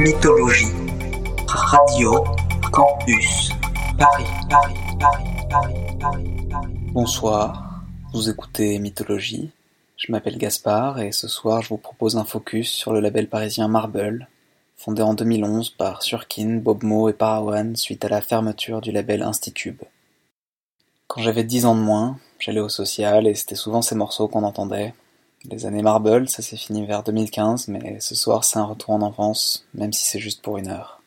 mythologie. Radio Campus Paris, Paris, Paris, Paris, Paris, Paris. Bonsoir, vous écoutez Mythologie. Je m'appelle Gaspard et ce soir je vous propose un focus sur le label parisien Marble, fondé en 2011 par Surkin, Bob Mo et Parawan suite à la fermeture du label Institube. Quand j'avais 10 ans de moins, j'allais au social et c'était souvent ces morceaux qu'on entendait, les années marble, ça s'est fini vers 2015, mais ce soir c'est un retour en enfance, même si c'est juste pour une heure.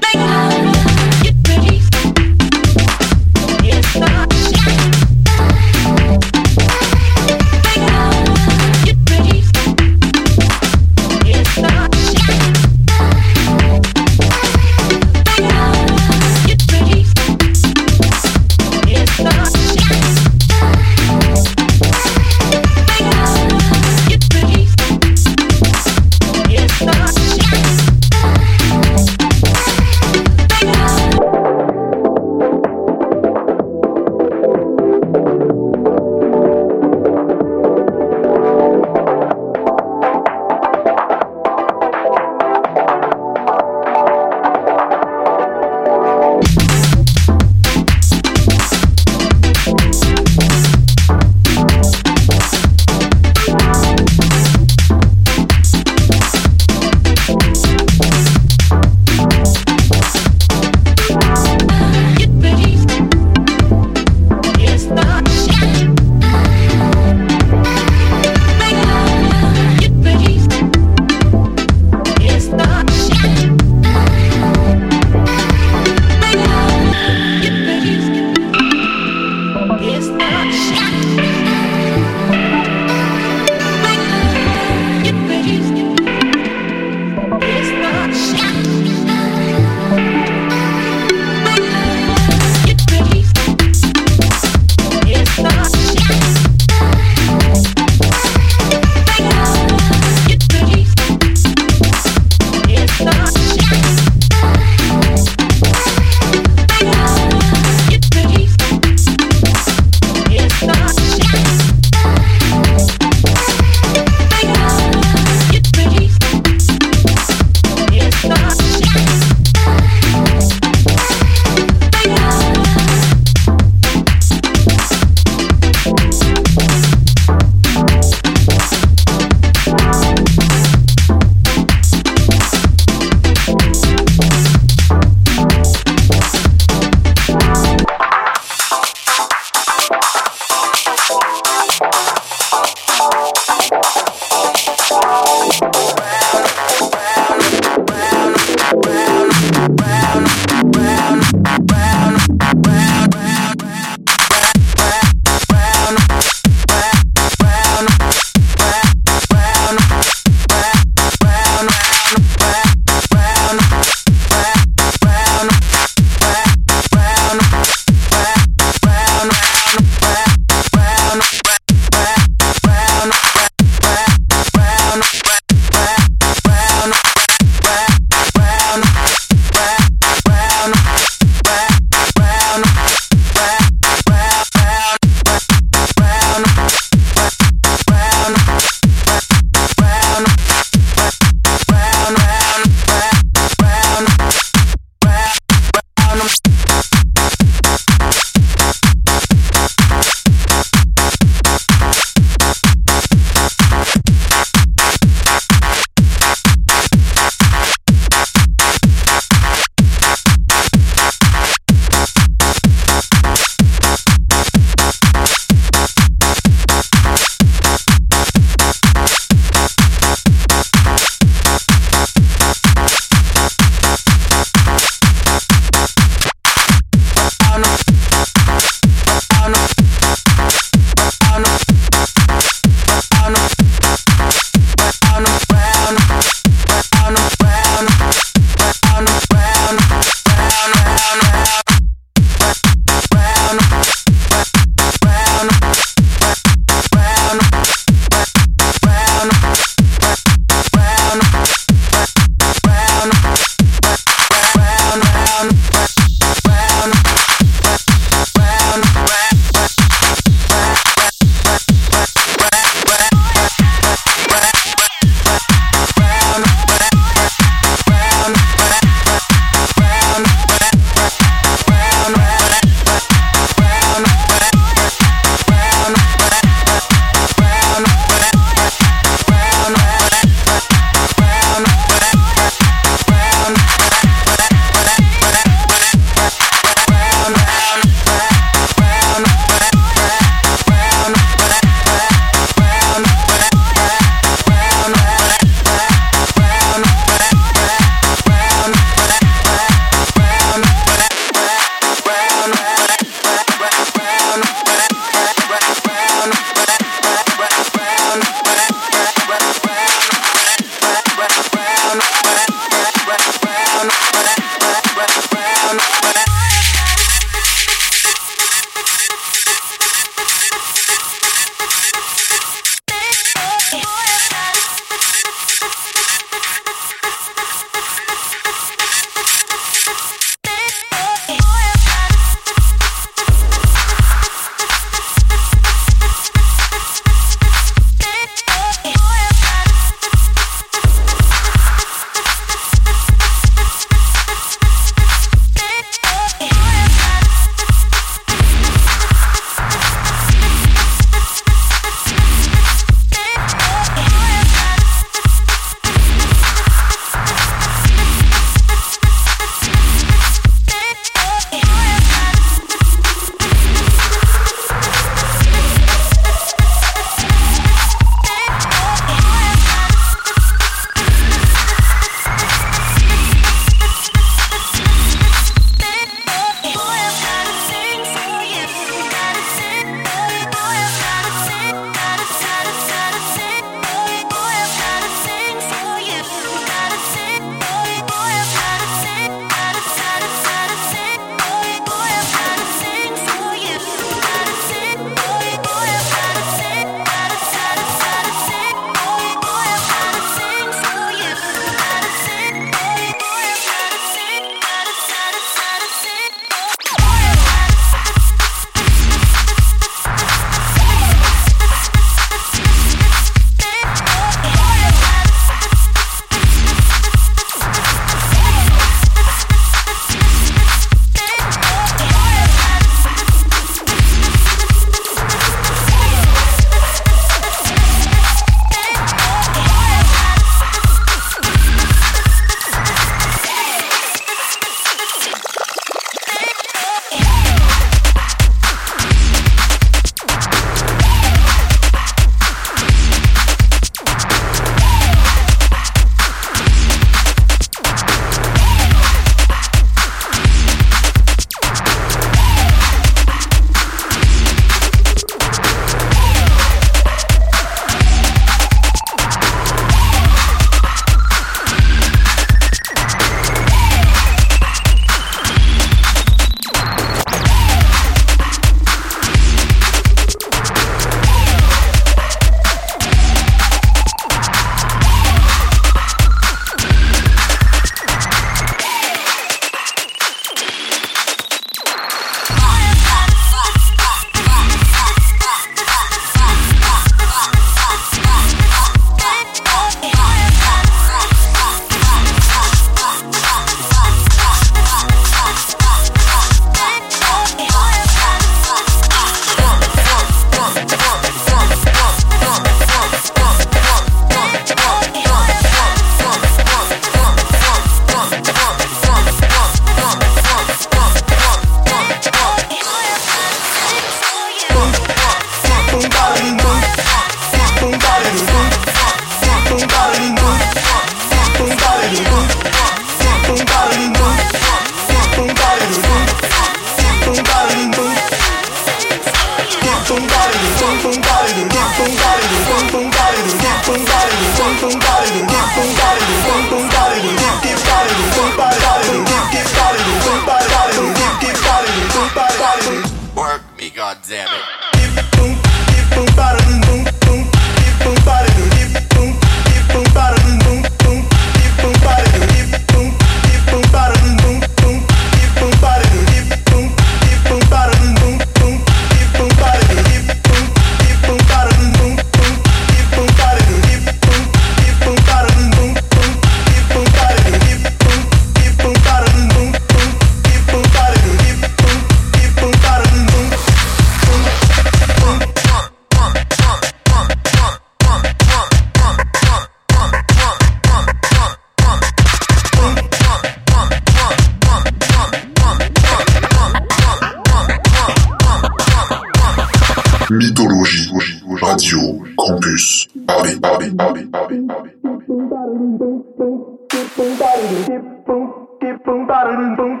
boom ba da boom boom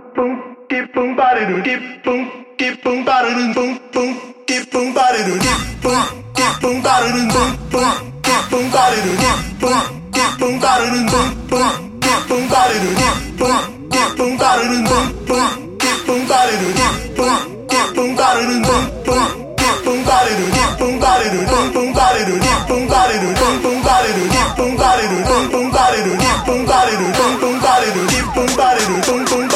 dip boom ba da dip boom dip boom ba da boom boom dip boom ba da dip boom dip boom ba da boom boom dip boom ba da dip boom dip boom ba da boom boom dip boom ba da dip boom dip boom ba da boom boom dip boom ba da dip boom dip boom ba da boom boom dip boom ba da dip boom ba da boom boom ba da dip boom ba da boom boom ba da dip boom ba da boom boom ba da dip boom ba da boom boom ba da body Boom! Boom! boom.